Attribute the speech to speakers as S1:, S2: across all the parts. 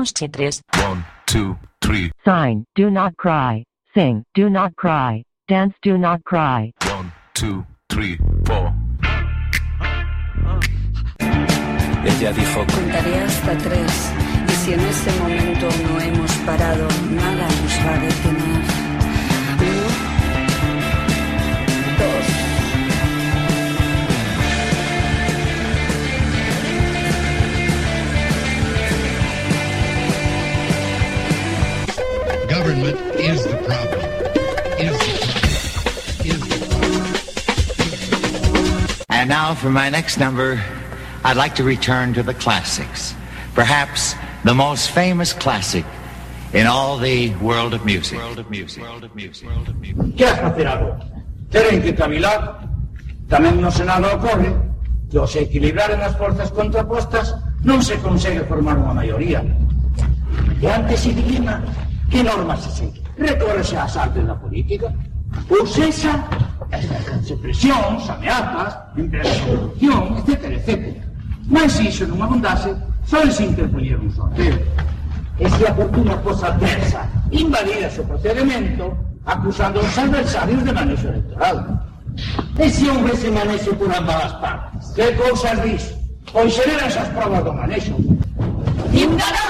S1: 1, 2, 3
S2: Sign, do not cry Sing, do not cry Dance, do not cry
S1: 1, 2, 3, 4
S3: Ella dijo
S4: Contaré hasta 3 Y si en ese momento no hemos parado Nada nos va a
S5: government is the problem. Is the problem. Is the problem.
S6: And now for my next number, I'd like to return to the classics. Perhaps the most famous classic in all the world of music. World of music. World of music. World of music.
S7: Tamén no Senado ocorre que se equilibraren as forzas contrapostas non se consegue formar unha maioría. E antes se dilima ¿Qué normas se siguen? Recorre a asalto en la política. Usesa represión, se ameazas, corrupción, etcétera, etcétera. Mas no me abundase, solo se interponía un sorteo. E se a adversa, invalida su procedimiento, acusando a los adversarios de manejo electoral. E se houve por ambas partes? Qué cosas dice, Pois esas pruebas provas manejo?
S8: manejo.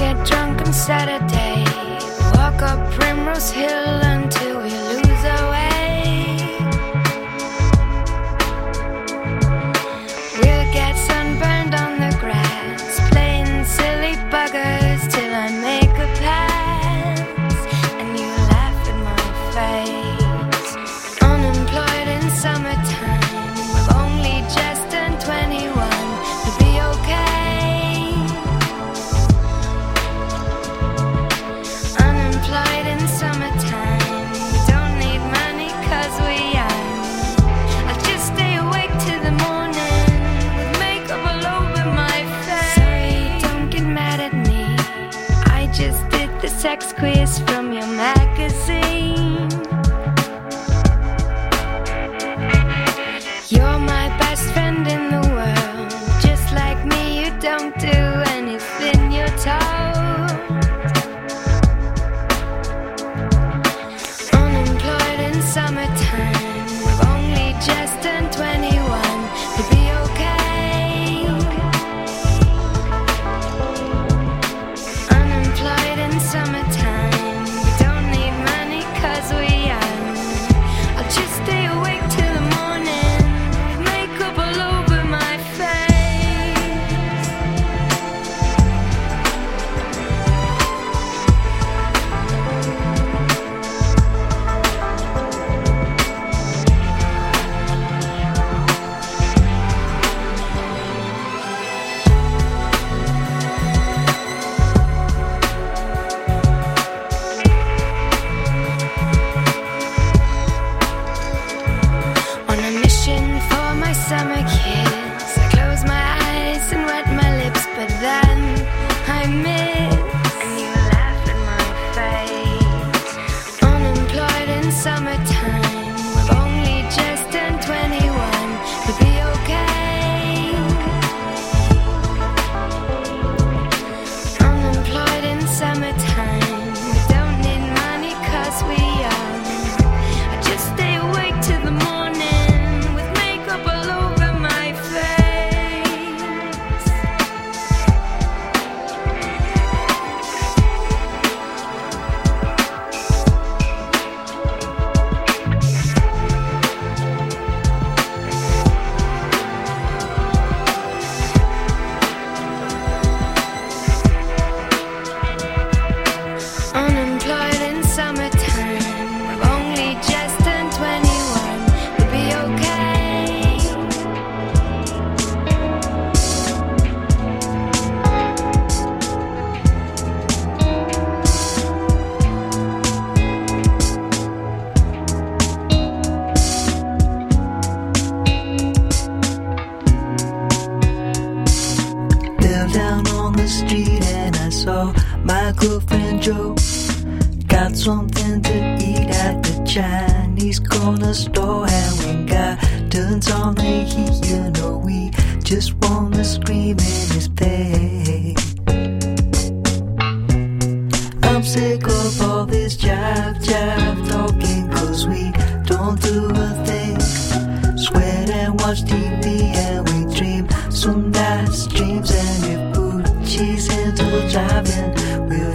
S9: get drunk on Saturday, walk up Primrose Hill until we lose our Quiz from
S10: stop talking cause we don't do a thing. Sweat and watch TV and we dream. Some nights dreams and we put cheese into driving. We'll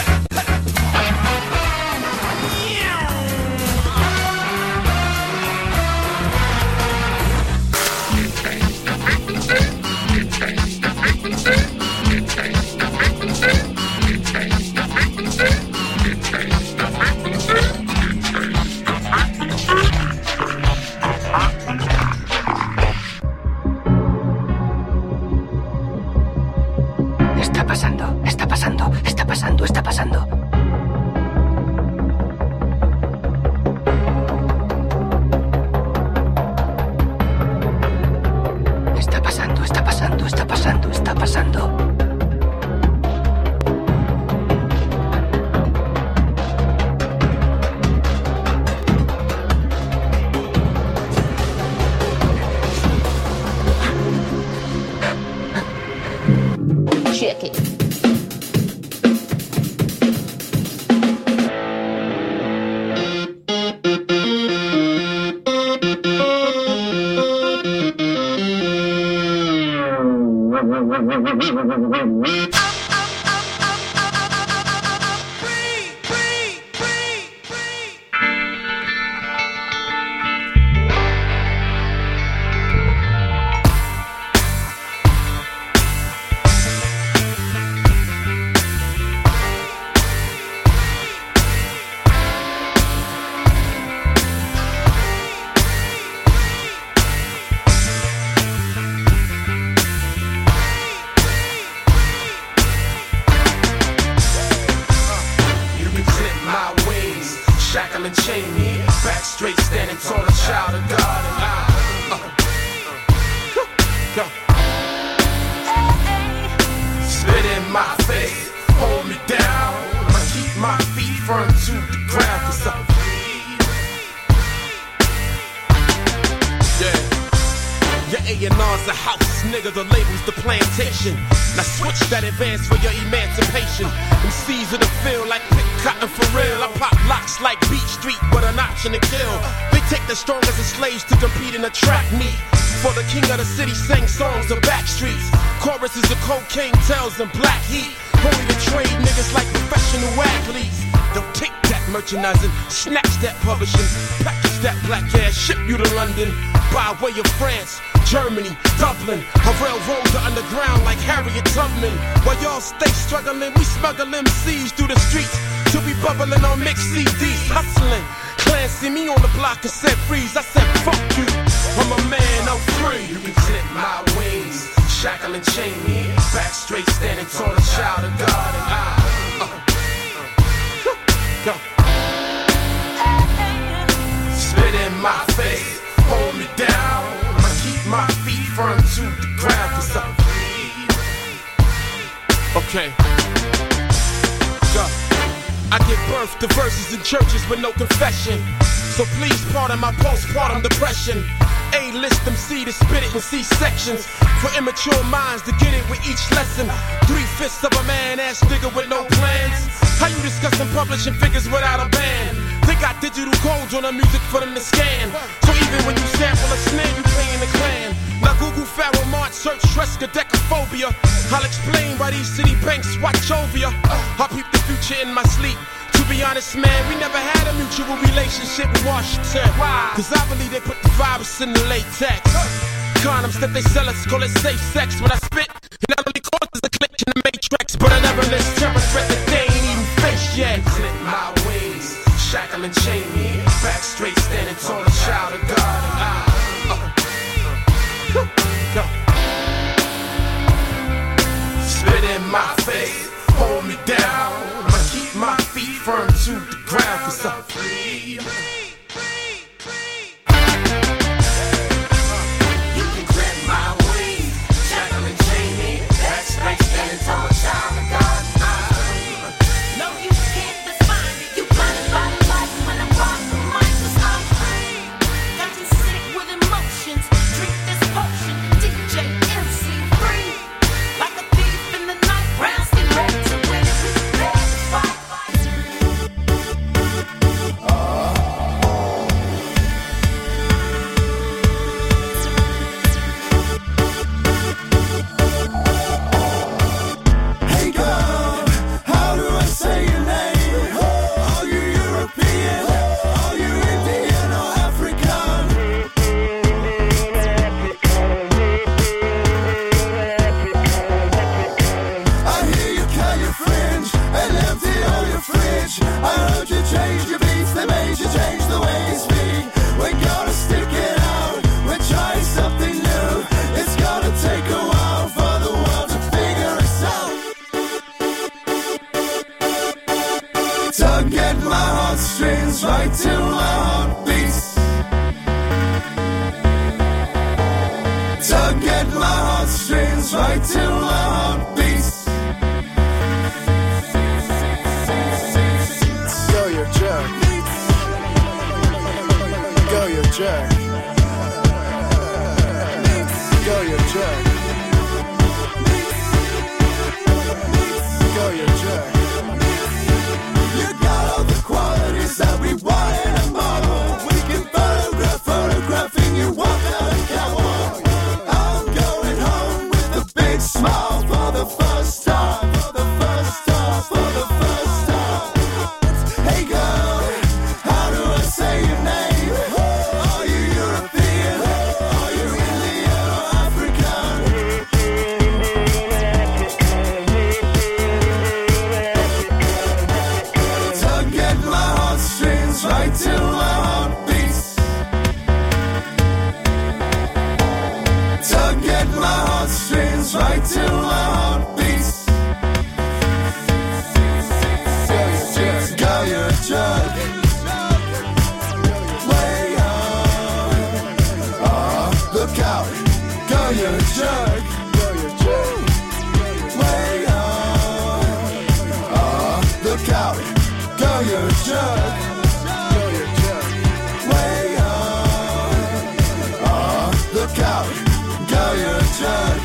S11: Oh, Okay. I give birth to verses in churches with no confession. So please pardon my postpartum depression. A list them C to spit it in C sections. For immature minds to get it with each lesson. Three fifths of a man ass nigga with no plans. How you discussing publishing figures without a band? They got digital codes on the music for them to scan. So even when you sample a snare, you playing the clan. Google Pharaoh Mart, search Tresca, decaphobia. I'll explain why these city banks watch over ya. I peep the future in my sleep. To be honest, man, we never had a mutual relationship in Washington. Why? Cause I believe they put the virus in the latex. Condoms that they sell us, call it safe sex. When I spit, it not only causes a click in the matrix, but I never list terror threat that they ain't even faced yet. Clip my ways, shackle and chain me. Back straight, standing tall, a child my faith hold me down. I keep my feet firm to the ground, cause
S12: I
S13: right to my heart to get my heartstrings right to my
S14: sun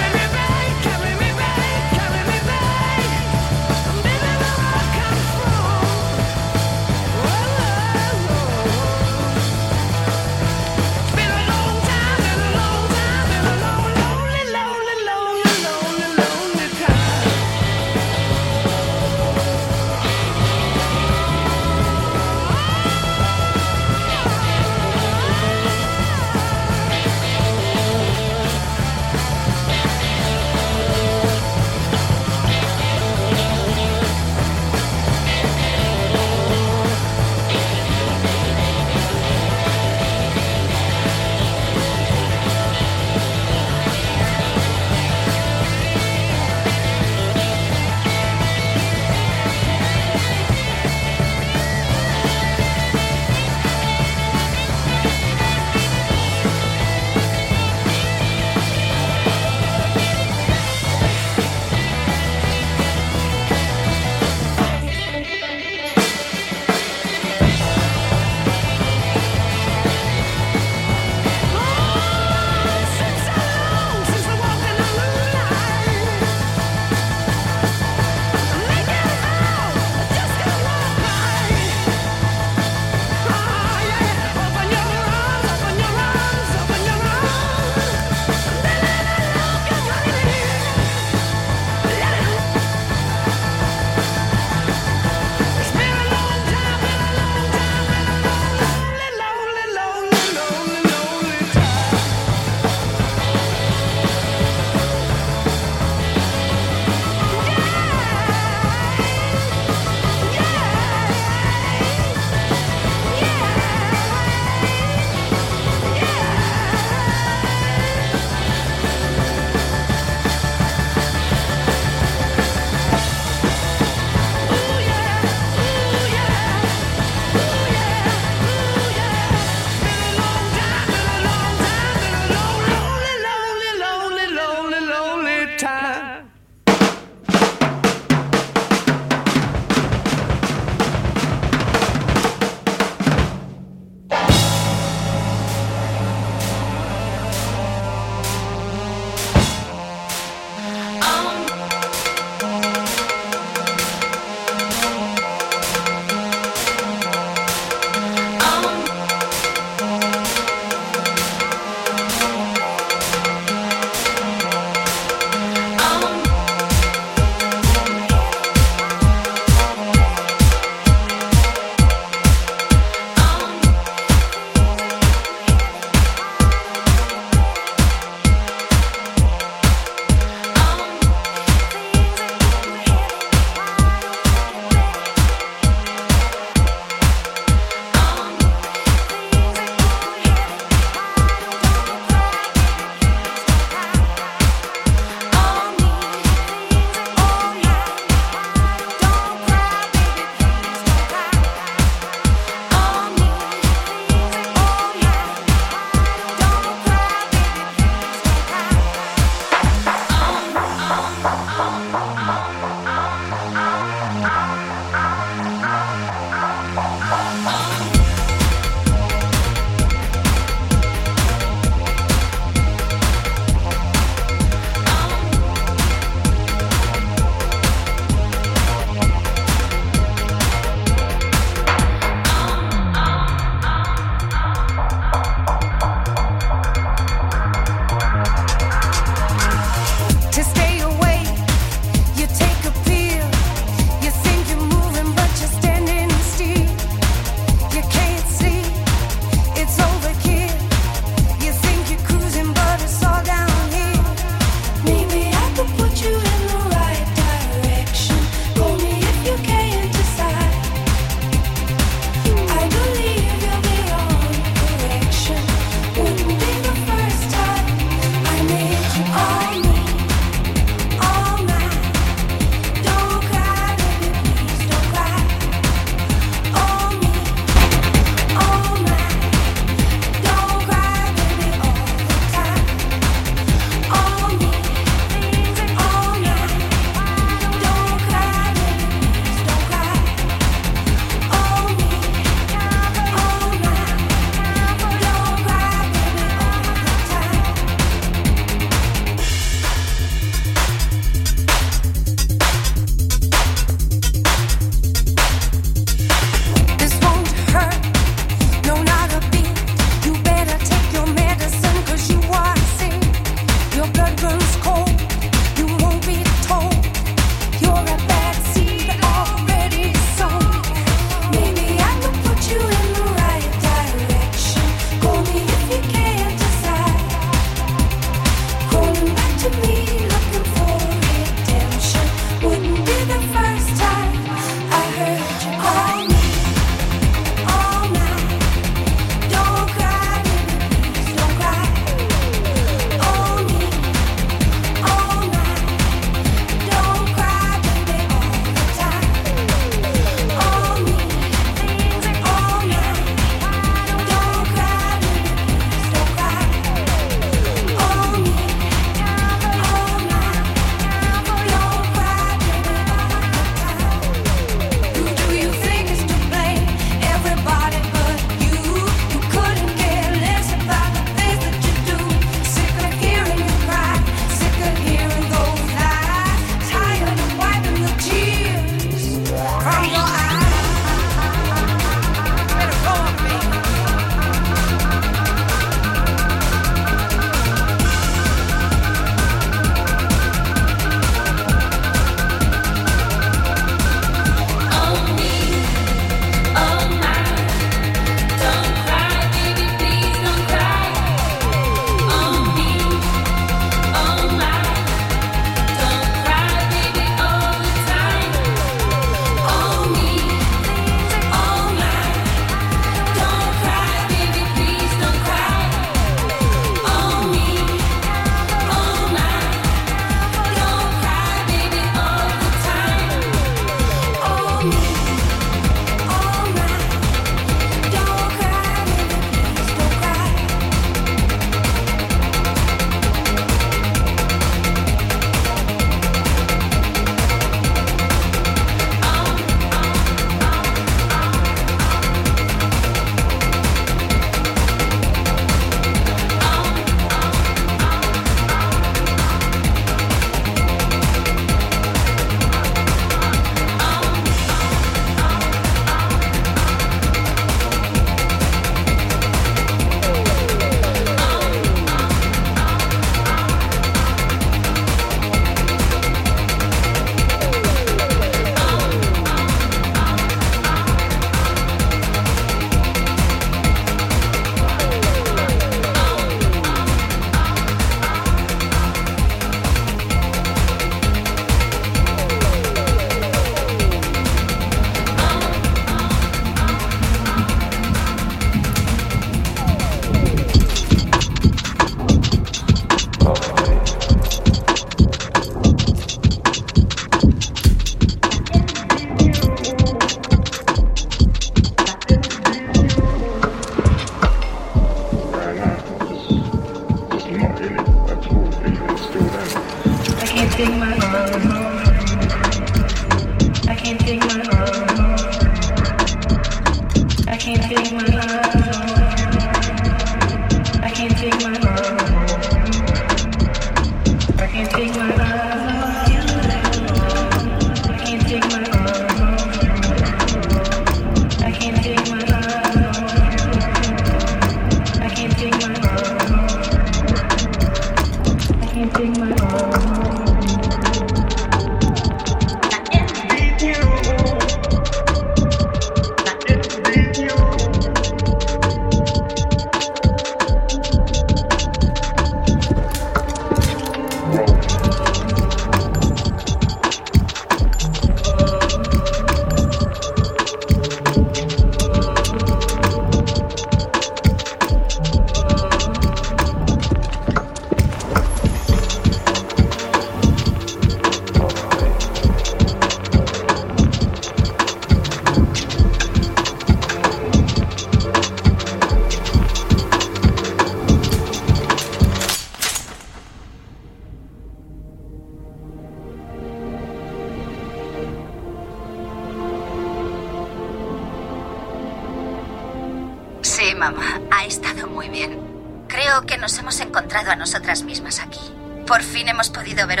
S14: de
S15: ver